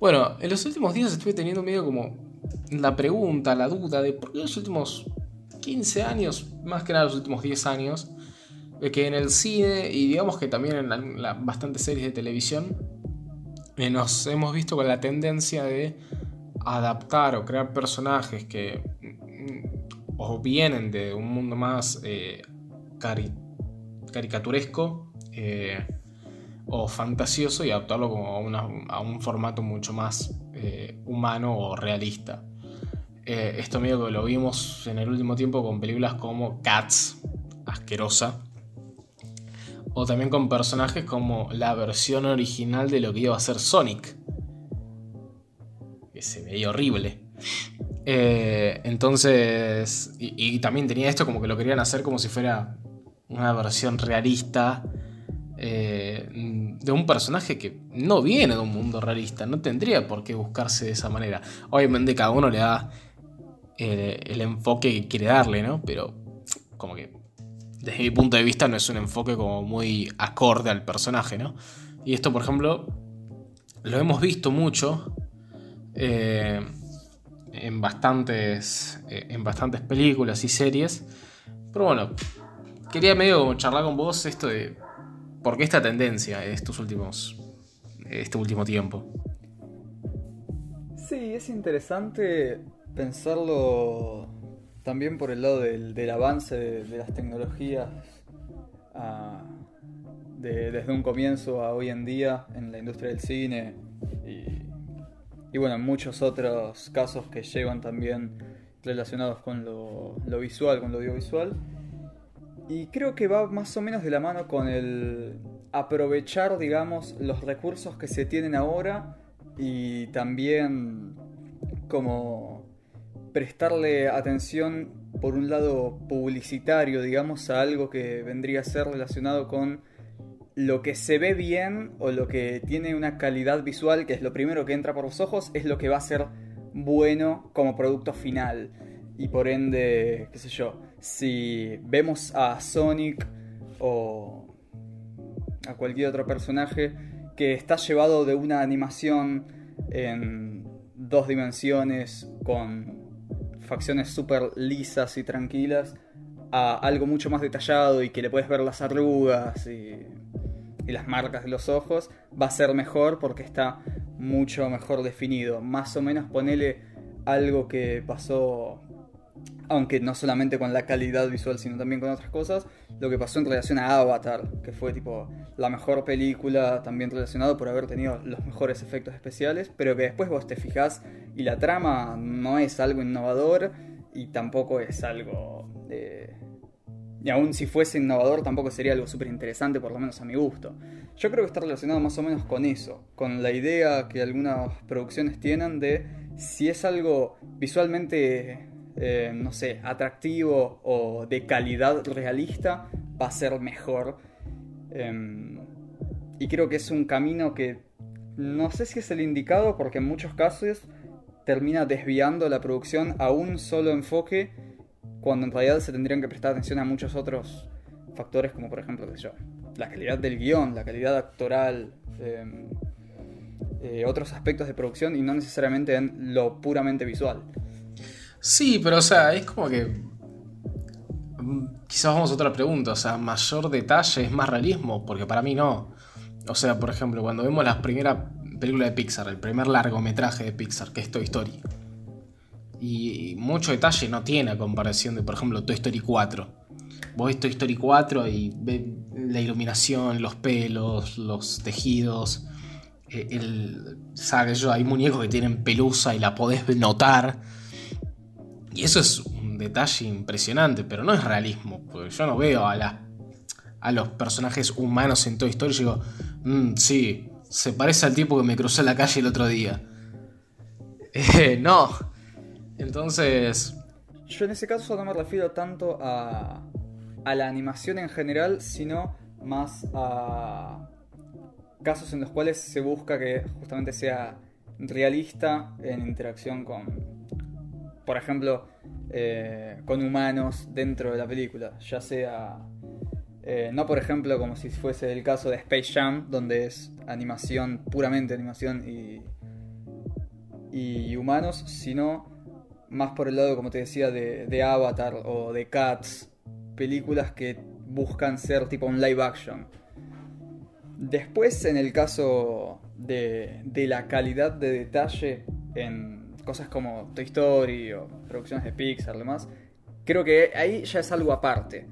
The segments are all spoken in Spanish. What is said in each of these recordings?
Bueno, en los últimos días estuve teniendo medio como la pregunta, la duda de por qué los últimos 15 años, más que nada los últimos 10 años, de que en el cine y digamos que también en bastantes series de televisión, eh, nos hemos visto con la tendencia de adaptar o crear personajes que mm, vienen de un mundo más eh, caricaturesco eh, o fantasioso y adaptarlo como a, un formato mucho más humano o realista. esto medio que lo vimos en el último tiempo con películas como Cats, asquerosa, o también con personajes como la versión original de lo que iba a ser Sonic. Que se veía horrible. Eh, entonces, y, también tenía esto como que lo querían hacer como si fuera una versión realista eh, de un personaje que no viene de un mundo realista, no tendría por qué buscarse de esa manera. Obviamente cada uno le da eh, el enfoque que quiere darle, ¿no? Pero como que desde mi punto de vista no es un enfoque como muy acorde al personaje, ¿no? Y esto, por ejemplo, lo hemos visto mucho eh, en, bastantes, en bastantes películas y series. Pero bueno, quería medio charlar con vos esto de por qué esta tendencia estos últimos, este último tiempo. Sí, es interesante pensarlo también por el lado del, avance de, las tecnologías desde un comienzo a hoy en día en la industria del cine y, bueno, muchos otros casos que llevan también relacionados con lo, visual, con lo audiovisual. Y creo que va más o menos de la mano con el aprovechar, digamos, los recursos que se tienen ahora y también como prestarle atención por un lado publicitario, digamos, a algo que vendría a ser relacionado con lo que se ve bien o lo que tiene una calidad visual, que es lo primero que entra por los ojos, es lo que va a ser bueno como producto final. Y por ende, qué sé yo, si vemos a Sonic o a cualquier otro personaje que está llevado de una animación en dos dimensiones con facciones súper lisas y tranquilas a algo mucho más detallado y que le puedes ver las arrugas y, las marcas de los ojos, va a ser mejor porque está mucho mejor definido. Más o menos ponele algo que pasó aunque no solamente con la calidad visual, sino también con otras cosas, lo que pasó en relación a Avatar, que fue tipo la mejor película también relacionado por haber tenido los mejores efectos especiales, pero que después vos te fijás y la trama no es algo innovador y tampoco es algo... Eh, y aún si fuese innovador tampoco sería algo súper interesante, por lo menos a mi gusto. Yo creo que está relacionado más o menos con eso, con la idea que algunas producciones tienen de si es algo visualmente eh, no sé, atractivo o de calidad realista, va a ser mejor. Em, y creo que es un camino que no sé si es el indicado porque en muchos casos termina desviando la producción a un solo enfoque cuando en realidad se tendrían que prestar atención a muchos otros factores como por ejemplo yo, la calidad del guion, la calidad actoral, em, eh, otros aspectos de producción y no necesariamente en lo puramente visual. Sí, pero o sea, es como que. Mm, quizás vamos a otra pregunta, o sea, mayor detalle es más realismo, porque para mí no. O sea, por ejemplo, cuando vemos la primera película de Pixar, el primer largometraje de Pixar, que es Toy Story. Y mucho detalle no tiene a comparación de, por ejemplo, Toy Story 4. Vos ves Toy Story 4 y ves la iluminación, los pelos, los tejidos. Eh, el, ¿sabes? Hay muñecos que tienen pelusa y la podés notar. Y eso es un detalle impresionante, pero no es realismo, porque yo no veo a, a los personajes humanos en Toy Story y digo, mm, sí, se parece al tipo que me cruzó la calle el otro día. Eh, no. Entonces... Yo en ese caso no me refiero tanto a, a la animación en general, sino más a casos en los cuales se busca que justamente sea realista en interacción con, por ejemplo, eh, con humanos dentro de la película, ya sea, eh, no por ejemplo como si fuese el caso de Space Jam, donde es animación, puramente animación y y humanos, sino más por el lado, como te decía, de, de Avatar o de Cats, películas que buscan ser tipo un live action. Después, en el caso de, de la calidad de detalle en cosas como Toy Story o producciones de Pixar, demás, creo que ahí ya es algo aparte.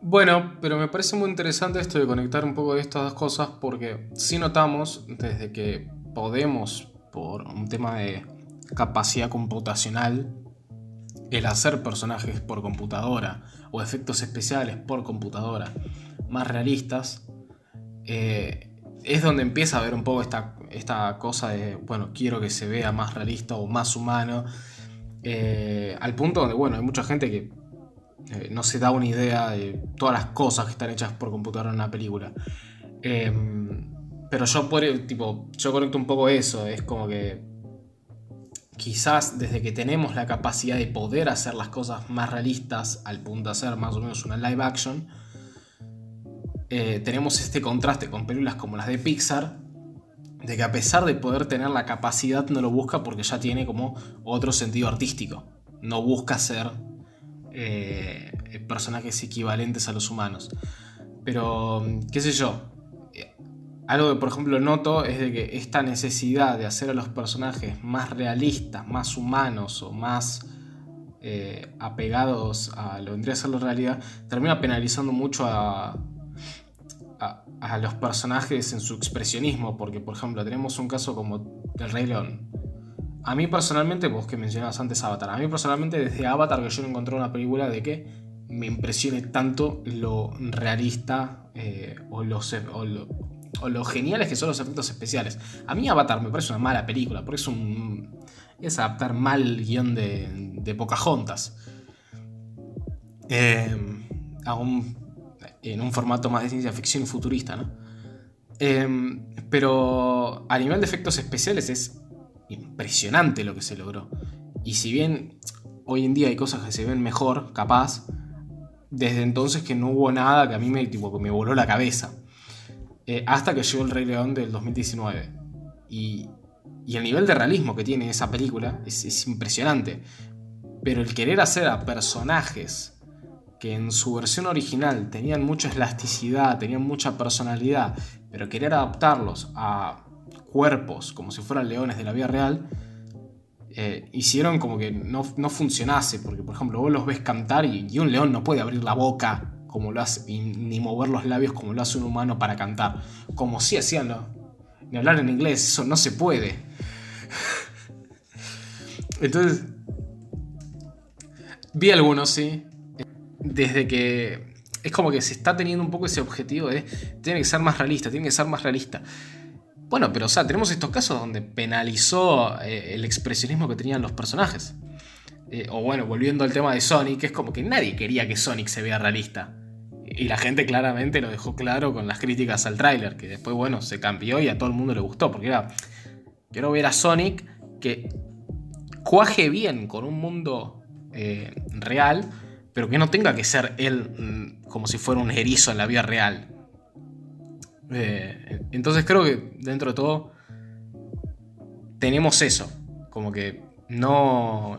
Bueno, pero me parece muy interesante esto de conectar un poco de estas dos cosas porque si notamos desde que podemos, por un tema de capacidad computacional, el hacer personajes por computadora o efectos especiales por computadora más realistas, eh, es donde empieza a ver un poco esta, esta cosa de, bueno, quiero que se vea más realista o más humano, eh, al punto donde, bueno, hay mucha gente que eh, no se da una idea de todas las cosas que están hechas por computadora en una película. Em, pero yo, tipo, yo conecto un poco eso, es como que quizás desde que tenemos la capacidad de poder hacer las cosas más realistas al punto de hacer más o menos una live action, eh, tenemos este contraste con películas como las de Pixar, de que a pesar de poder tener la capacidad no lo busca porque ya tiene como otro sentido artístico. No busca ser eh, personajes equivalentes a los humanos. Pero, qué sé yo, eh, algo que por ejemplo noto es de que esta necesidad de hacer a los personajes más realistas, más humanos o más eh, apegados a lo que vendría a ser la realidad, termina penalizando mucho a, a, los personajes en su expresionismo, porque por ejemplo tenemos un caso como el Rey León. A mí personalmente, vos que mencionabas antes Avatar, a mí personalmente desde Avatar que yo no encontré una película de que me impresione tanto lo realista eh, o, lo, geniales que son los efectos especiales. A mí Avatar me parece una mala película, porque es un... es adaptar mal el guion de, de Pocahontas. Eh, a un en un formato más de ciencia ficción futurista, ¿no? Em, pero a nivel de efectos especiales es impresionante lo que se logró. Y si bien hoy en día hay cosas que se ven mejor, capaz, desde entonces que no hubo nada que a mí me, tipo, me voló la cabeza. Eh, hasta que llegó el Rey León del 2019. Y, y, el nivel de realismo que tiene esa película es impresionante. Pero el querer hacer a personajes que en su versión original tenían mucha elasticidad, tenían mucha personalidad, pero querer adaptarlos a cuerpos como si fueran leones de la vida real, eh, hicieron como que no, funcionase, porque por ejemplo vos los ves cantar y, un león no puede abrir la boca como lo hace, ni mover los labios como lo hace un humano para cantar, como si hacían, ni hablar en inglés, eso no se puede. Entonces, vi algunos, sí, desde que es como que se está teniendo un poco ese objetivo de tiene que ser más realista, tiene que ser más realista. Bueno, pero o sea, tenemos estos casos donde penalizó eh, el expresionismo que tenían los personajes. Eh, o bueno, volviendo al tema de Sonic, es como que nadie quería que Sonic se vea realista. Y la gente claramente lo dejó claro con las críticas al tráiler, que después, bueno, se cambió y a todo el mundo le gustó, porque era, quiero ver a Sonic que cuaje bien con un mundo eh, real, pero que no tenga que ser él mm, como si fuera un erizo en la vida real. Eh, entonces creo que dentro de todo tenemos eso, como que no,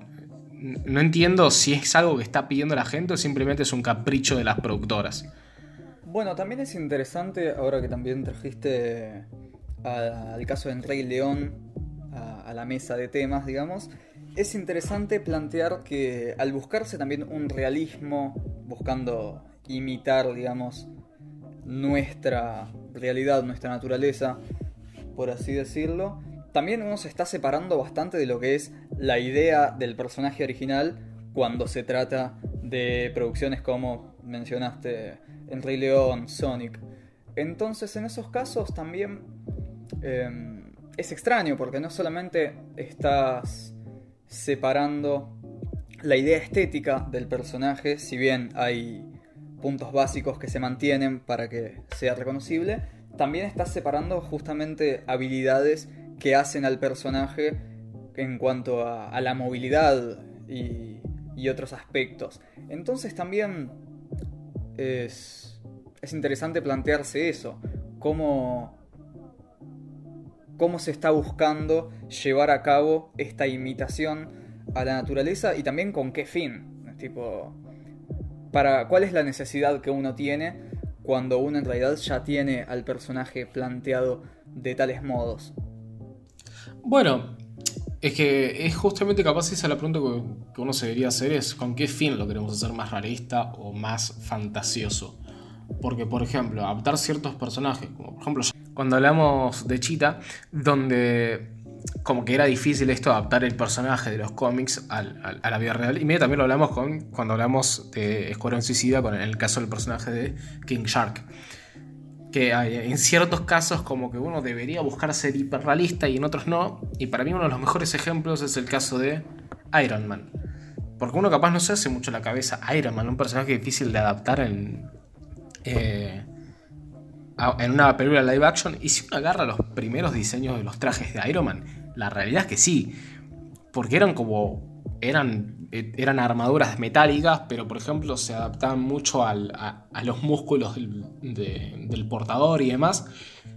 no entiendo si es algo que está pidiendo la gente o simplemente es un capricho de las productoras. Bueno, también es interesante, ahora que también trajiste al caso de Rey León a la mesa de temas, digamos, es interesante plantear que al buscarse también un realismo, buscando imitar, digamos, nuestra realidad, nuestra naturaleza, por así decirlo, también uno se está separando bastante de lo que es la idea del personaje original cuando se trata de producciones como mencionaste en Rey León, Sonic. Entonces en esos casos también em, es extraño porque no solamente estás separando la idea estética del personaje, si bien hay puntos básicos que se mantienen para que sea reconocible, también está separando justamente habilidades que hacen al personaje en cuanto a, la movilidad y, y, otros aspectos. Entonces también es, es interesante plantearse eso, cómo cómo se está buscando llevar a cabo esta imitación a la naturaleza y también con qué fin. Tipo, para cuál es la necesidad que uno tiene cuando uno en realidad ya tiene al personaje planteado de tales modos. Bueno, es que es justamente capaz esa la pregunta que uno se debería hacer es con qué fin lo queremos hacer más realista o más fantasioso. Porque, por ejemplo, adaptar ciertos personajes, como por ejemplo cuando hablamos de Cheetah, donde como que era difícil esto adaptar el personaje de los cómics a la vida real. Y medio también lo hablamos con, cuando hablamos de Escuadrón Suicida, con el caso del personaje de King Shark que en ciertos casos como que uno debería buscar ser hiperrealista y en otros no. Y para mí uno de los mejores ejemplos es el caso de Iron Man. Porque uno capaz no se hace mucho la cabeza Iron Man, un personaje difícil de adaptar en, eh, en una película live action. Y si uno agarra los primeros diseños de los trajes de Iron Man, la realidad es que sí. Porque eran como eran, eh, eran armaduras metálicas, pero por ejemplo se adaptaban mucho a, los músculos del, portador y demás.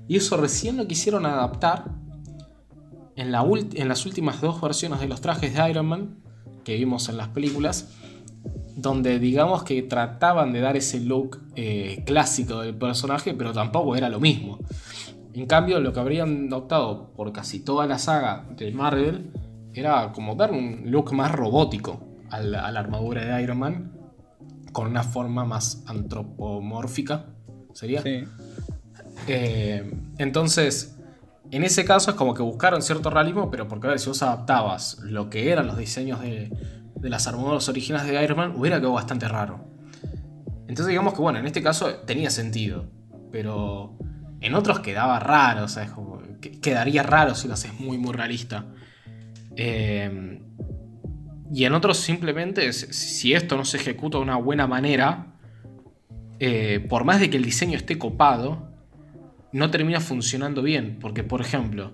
Y eso recién lo quisieron adaptar en, la en las últimas dos versiones de los trajes de Iron Man que vimos en las películas, donde digamos que trataban de dar ese look eh, clásico del personaje, pero tampoco era lo mismo. En cambio, lo que habrían optado por casi toda la saga de Marvel era como dar un look más robótico a la, armadura de Iron Man, con una forma más antropomórfica, ¿sería? Sí. Eh, entonces, en ese caso es como que buscaron cierto realismo, pero porque a ver, si vos adaptabas lo que eran los diseños de, las armaduras originales de Iron Man, hubiera quedado bastante raro. Entonces digamos que bueno, en este caso tenía sentido, pero en otros quedaba raro, o sea, quedaría raro si lo haces muy muy realista. Em, y en otros simplemente, si esto no se ejecuta de una buena manera, eh, por más de que el diseño esté copado, no termina funcionando bien. Porque, por ejemplo,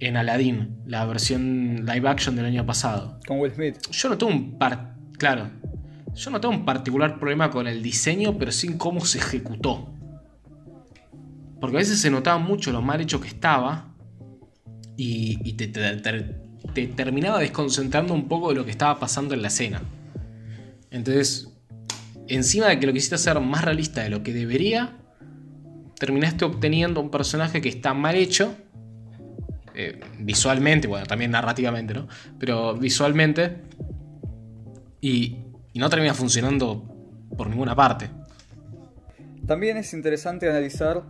en Aladdin, la versión live action del año pasado. Con Will Smith. Yo no tengo un par. Claro. Yo no tengo un particular problema con el diseño, pero sí cómo se ejecutó. Porque a veces se notaba mucho lo mal hecho que estaba. Y, te, te terminaba desconcentrando un poco de lo que estaba pasando en la escena. Entonces, encima de que lo quisiste hacer más realista de lo que debería, terminaste obteniendo un personaje que está mal hecho, eh, visualmente, bueno, también narrativamente, ¿no? Pero visualmente, y, no termina funcionando por ninguna parte. También es interesante analizar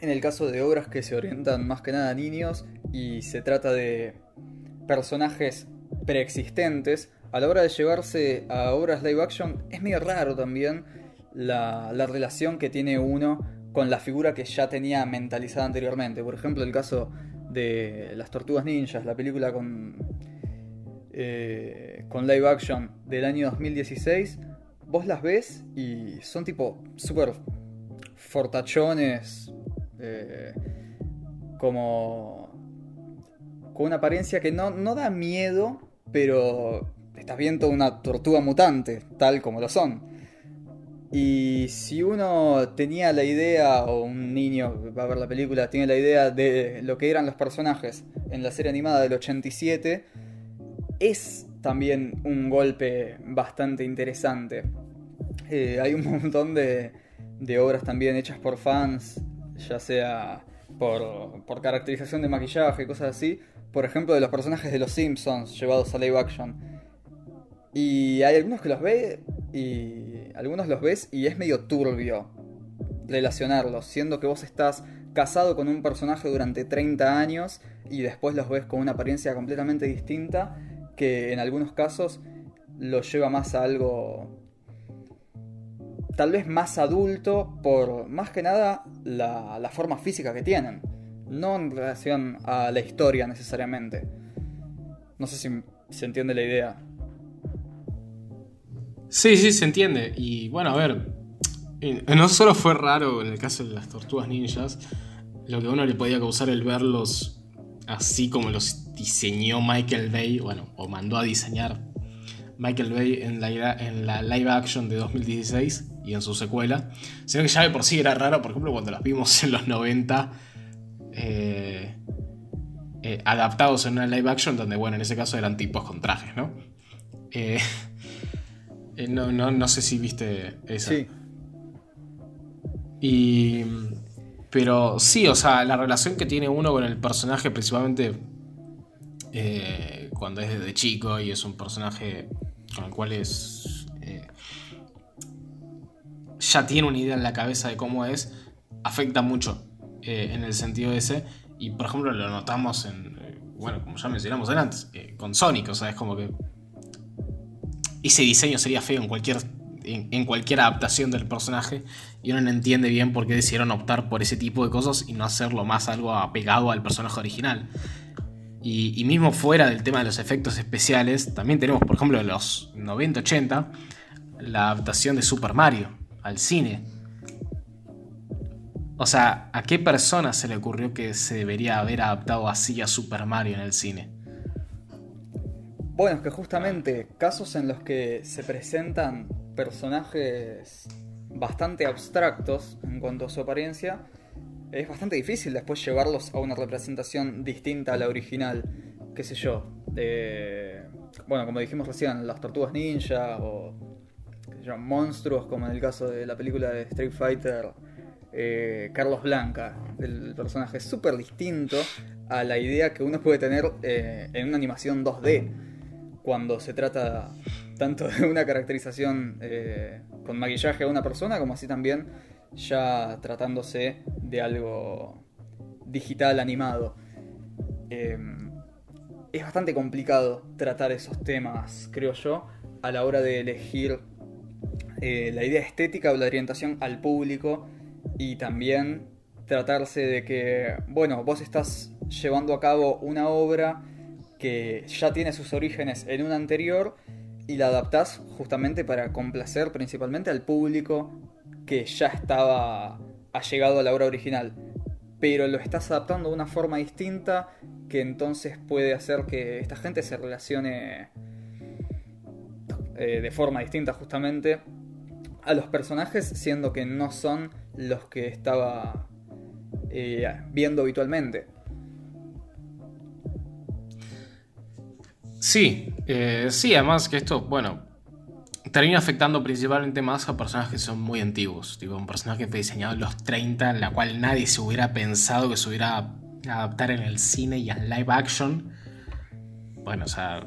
en el caso de obras que se orientan más que nada a niños y se trata de personajes preexistentes, a la hora de llevarse a obras live action, es medio raro también la, relación que tiene uno con la figura que ya tenía mentalizada anteriormente. Por ejemplo, el caso de Las Tortugas Ninjas, la película con, eh, con live action del año 2016, vos las ves y son tipo súper fortachones, eh, como con una apariencia que no, no da miedo, pero estás viendo una tortuga mutante, tal como lo son. Y si uno tenía la idea, o un niño va a ver la película, tiene la idea de lo que eran los personajes en la serie animada del 87, es también un golpe bastante interesante. Eh, hay un montón de, de, obras también hechas por fans, ya sea por, por caracterización de maquillaje, cosas así, por ejemplo, de los personajes de los Simpsons llevados a live action. Y hay algunos que los ve y algunos los ves y es medio turbio relacionarlos, siendo que vos estás casado con un personaje durante 30 años y después los ves con una apariencia completamente distinta que en algunos casos lo lleva más a algo tal vez más adulto por más que nada la, la forma física que tienen no en relación a la historia necesariamente. No sé si se entiende la idea. Sí, sí, se entiende. Y bueno, a ver, no solo fue raro en el caso de las tortugas ninjas, lo que a uno le podía causar el verlos así como los diseñó Michael Bay, bueno, o mandó a diseñar Michael Bay en la, en la live action de 2016 y en su secuela, sino que ya de por sí era raro, por ejemplo, cuando las vimos en los 90 eh, eh, adaptados en una live action donde, bueno, en ese caso eran tipos con trajes, ¿no? Eh, eh, no, no, sé si viste eso. Sí. Y... Pero sí, o sea, la relación que tiene uno con el personaje, principalmente cuando es de chico y es un personaje con el cual es... ya tiene una idea en la cabeza de cómo es, afecta mucho en el sentido ese. Y por ejemplo lo notamos en, eh, bueno, como ya mencionamos antes, eh, con Sonic, o sea, es como que ese diseño sería feo en cualquier, en, cualquier adaptación del personaje y uno no entiende bien por qué decidieron optar por ese tipo de cosas y no hacerlo más algo apegado al personaje original. Y, y mismo fuera del tema de los efectos especiales, también tenemos, por ejemplo, en los 90-80, la adaptación de Super Mario al cine o sea, ¿a qué persona se le ocurrió que se debería haber adaptado así a Super Mario en el cine? Bueno, es que justamente casos en los que se presentan personajes bastante abstractos en cuanto a su apariencia, es bastante difícil después llevarlos a una representación distinta a la original. ¿Qué sé yo? bueno, como dijimos recién, las tortugas ninja o monstruos, como en el caso de la película de Street Fighter eh, Carlos Blanca, el personaje súper distinto a la idea que uno puede tener eh, en una animación 2D, cuando se trata tanto de una caracterización eh, con maquillaje a una persona, como así también ya tratándose de algo digital animado. Em, es bastante complicado tratar esos temas, creo yo, a la hora de elegir la idea estética o la orientación al público y también tratarse de que, bueno, vos estás llevando a cabo una obra que ya tiene sus orígenes en una anterior y la adaptás justamente para complacer principalmente al público que ya estaba allegado a la obra original. Pero lo estás adaptando de una forma distinta que entonces puede hacer que esta gente se relacione eh, de forma distinta justamente a los personajes, siendo que no son los que estaba eh, viendo habitualmente. Sí, eh, sí, además que esto, bueno, termina afectando principalmente más a personajes que son muy antiguos. Tipo, un personaje que fue diseñado en los 30, en la cual nadie se hubiera pensado que se hubiera adaptar en el cine y en live action. Bueno, o sea,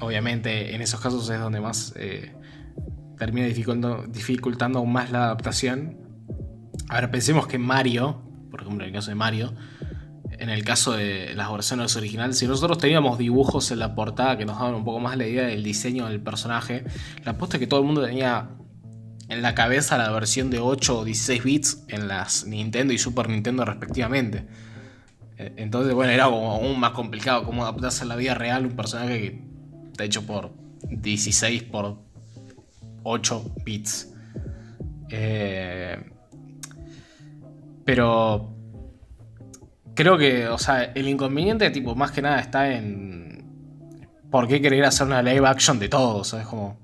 obviamente en esos casos es donde más eh, termina dificultando, dificultando aún más la adaptación. Ahora pensemos que Mario, por ejemplo en el caso de Mario, en el caso de las versiones originales, si nosotros teníamos dibujos en la portada que nos daban un poco más la idea del diseño del personaje, la apuesta es que todo el mundo tenía en la cabeza la versión de 8 o 16 bits en las Nintendo y Super Nintendo respectivamente. E, entonces, bueno, era como aún más complicado cómo adaptarse a la vida real un personaje que está hecho por 16 por 8 bits. Eh, pero creo que, o sea, el inconveniente, tipo, más que nada está en por qué querer hacer una live action de todo, ¿sabes? Como.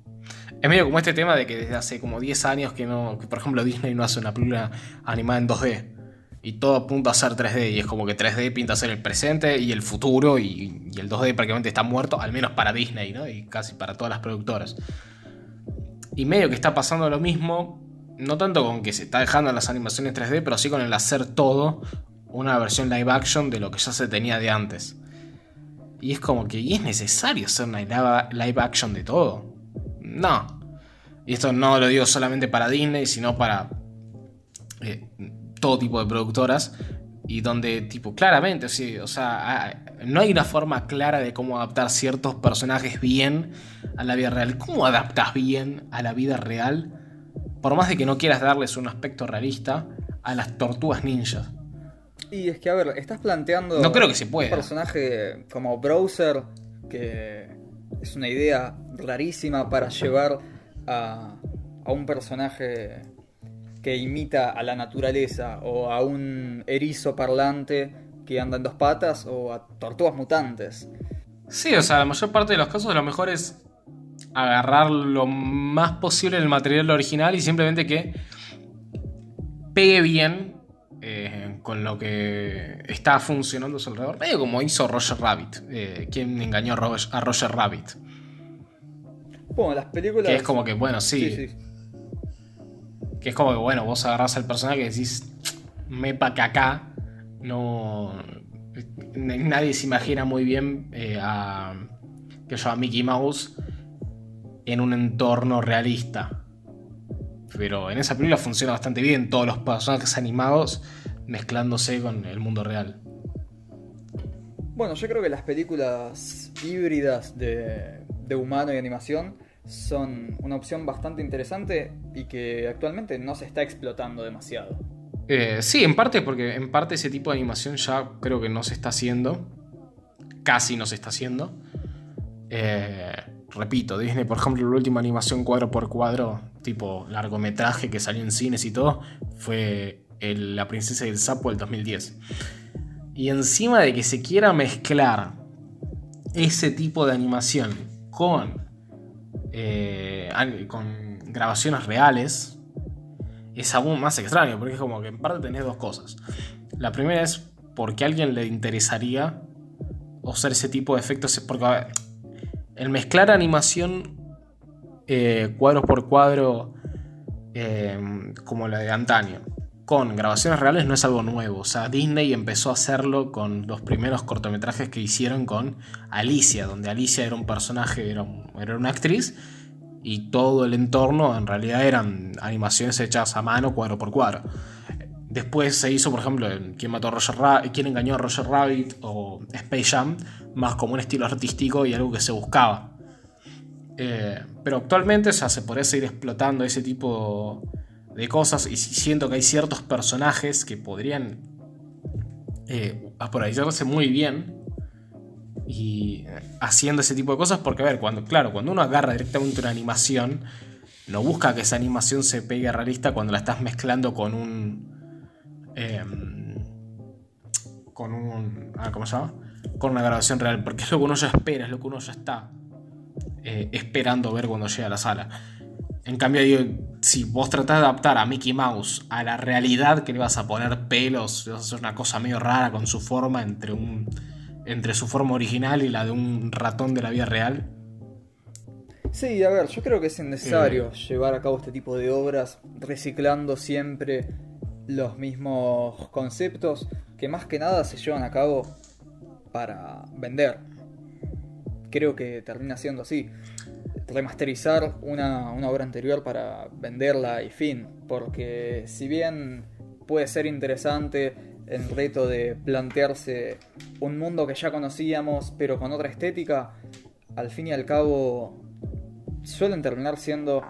Es medio como este tema de que desde hace como 10 años que no. Por ejemplo Disney no hace una película animada en 2D. Y todo apunta a ser 3D. Y es como que 3D pinta a ser el presente y el futuro. Y el 2D prácticamente está muerto. Al menos para Disney, ¿no? Y casi para todas las productoras. Y medio que está pasando lo mismo, no tanto con que se está dejando las animaciones 3D, pero sí con el hacer todo una versión live action de lo que ya se tenía de antes. Y es como que, ¿y es necesario hacer una live action de todo? No. Y esto no lo digo solamente para Disney, sino para eh, todo tipo de productoras. Y donde, tipo, claramente, sí, o sea, no hay una forma clara de cómo adaptar ciertos personajes bien a la vida real. ¿Cómo adaptas bien a la vida real? Por más de que no quieras darles un aspecto realista a las tortugas ninjas. Y es que, a ver, estás planteando. No creo que se pueda. Un personaje como Browser, que es una idea rarísima para llevar a, a un personaje que imita a la naturaleza o a un erizo parlante que anda en dos patas o a tortugas mutantes. Sí, o sea, la mayor parte de los casos lo mejor es agarrar lo más posible el material original y simplemente que pegue bien eh, con lo que está funcionando a su alrededor. Medio como hizo Roger Rabbit. Eh, ¿Quién engañó a Roger, a Roger Rabbit? Bueno, las películas. Que es como que, bueno, sí. Sí, sí. Que es como que, bueno, vos agarrás al personaje y decís, mepa que acá no. Nadie se imagina muy bien eh, a. que yo a Mickey Mouse en un entorno realista. Pero en esa película funciona bastante bien todos los personajes animados mezclándose con el mundo real. Bueno, yo creo que las películas híbridas de, de humano y animación son una opción bastante interesante y que actualmente no se está explotando demasiado. Eh, sí, en parte porque en parte ese tipo de animación ya creo que no se está haciendo. Casi no se está haciendo. Eh, repito, Disney, por ejemplo, la última animación cuadro por cuadro, tipo largometraje que salió en cines y todo, fue La Princesa y el Sapo del 2010. Y encima de que se quiera mezclar ese tipo de animación con, eh, con grabaciones reales, es aún más extraño, porque es como que en parte tenés dos cosas. La primera es porque a alguien le interesaría usar ese tipo de efectos, porque el mezclar animación eh, cuadro por cuadro eh, como la de antaño con grabaciones reales no es algo nuevo. O sea, Disney empezó a hacerlo con los primeros cortometrajes que hicieron con Alicia, donde Alicia era un personaje, era, era una actriz y todo el entorno en realidad eran animaciones hechas a mano cuadro por cuadro. Después se hizo, por ejemplo, ¿Quién mató a Roger ¿Quién engañó a Roger Rabbit? o Space Jam, más como un estilo artístico y algo que se buscaba. Eh, pero actualmente ya se podría seguir explotando ese tipo de cosas y siento que hay ciertos personajes que podrían eh, aprovecharse muy bien y eh, haciendo ese tipo de cosas porque a ver cuando claro cuando uno agarra directamente una animación no busca que esa animación se pegue realista cuando la estás mezclando con un em, con un ah, ¿cómo se llama? con una grabación real porque es lo que uno ya espera es lo que uno ya está eh, esperando ver cuando llega a la sala en cambio, digo, si vos tratás de adaptar a Mickey Mouse a la realidad, que le vas a poner pelos, le vas a hacer una cosa medio rara con su forma entre, un, entre su forma original y la de un ratón de la vida real. Sí, a ver, yo creo que es innecesario llevar a cabo este tipo de obras reciclando siempre los mismos conceptos que más que nada se llevan a cabo para vender. Creo que termina siendo así. Remasterizar una, una obra anterior para venderla y fin. Porque si bien puede ser interesante el reto de plantearse un mundo que ya conocíamos pero con otra estética, al fin y al cabo suelen terminar siendo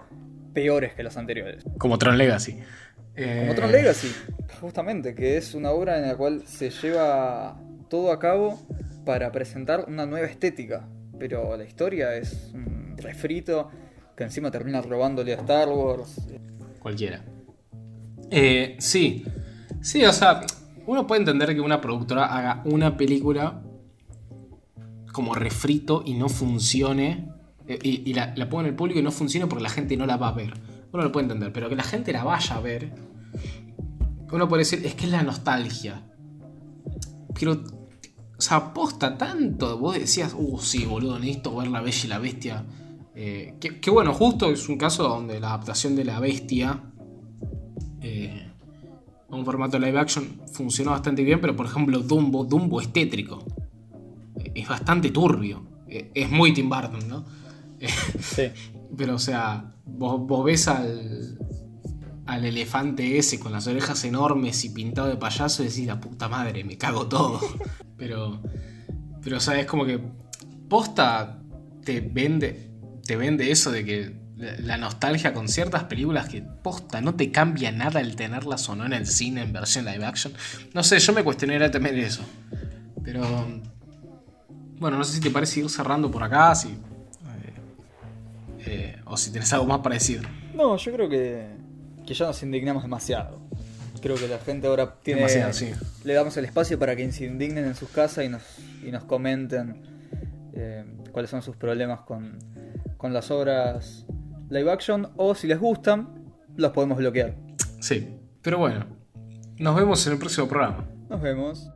peores que los anteriores. Como Tron Legacy. Eh, Como Tron Legacy, justamente, que es una obra en la cual se lleva todo a cabo para presentar una nueva estética. Pero la historia es un refrito que encima termina robándole a Star Wars. Cualquiera. Eh, sí. Sí, o sea, uno puede entender que una productora haga una película como refrito y no funcione. eh, Y, la, la ponga en el público y no funcione porque la gente no la va a ver. Uno lo puede entender, pero que la gente la vaya a ver. Uno puede decir, es que es la nostalgia. Pero, o sea, aposta tanto. Vos decías, uh, sí, boludo, necesito ver La Bella y la Bestia. Eh, que, que bueno, justo es un caso donde la adaptación de La Bestia eh, a un formato live action funcionó bastante bien, pero por ejemplo, Dumbo, Dumbo es tétrico. Es bastante turbio. Eh, Es muy Tim Burton, ¿no? Sí. pero, o sea, vos, vos ves al, al elefante ese con las orejas enormes y pintado de payaso y decís, la puta madre, me cago todo. pero, pero, o sea, es como que posta te vende, te vende eso de que la nostalgia con ciertas películas que posta no te cambia nada el tenerlas o no en el cine en versión live action. No sé, yo me cuestionaría también eso. Pero, bueno, no sé si te parece ir cerrando por acá, si... eh, eh, o si tenés algo más para decir. No, yo creo que, que ya nos indignamos demasiado. Creo que la gente ahora tiene. Demasiado, sí. Le damos el espacio para que se indignen en sus casas y nos, y nos comenten eh, cuáles son sus problemas con, con las obras live action. O si les gustan, los podemos bloquear. Sí, pero bueno. Nos vemos en el próximo programa. Nos vemos.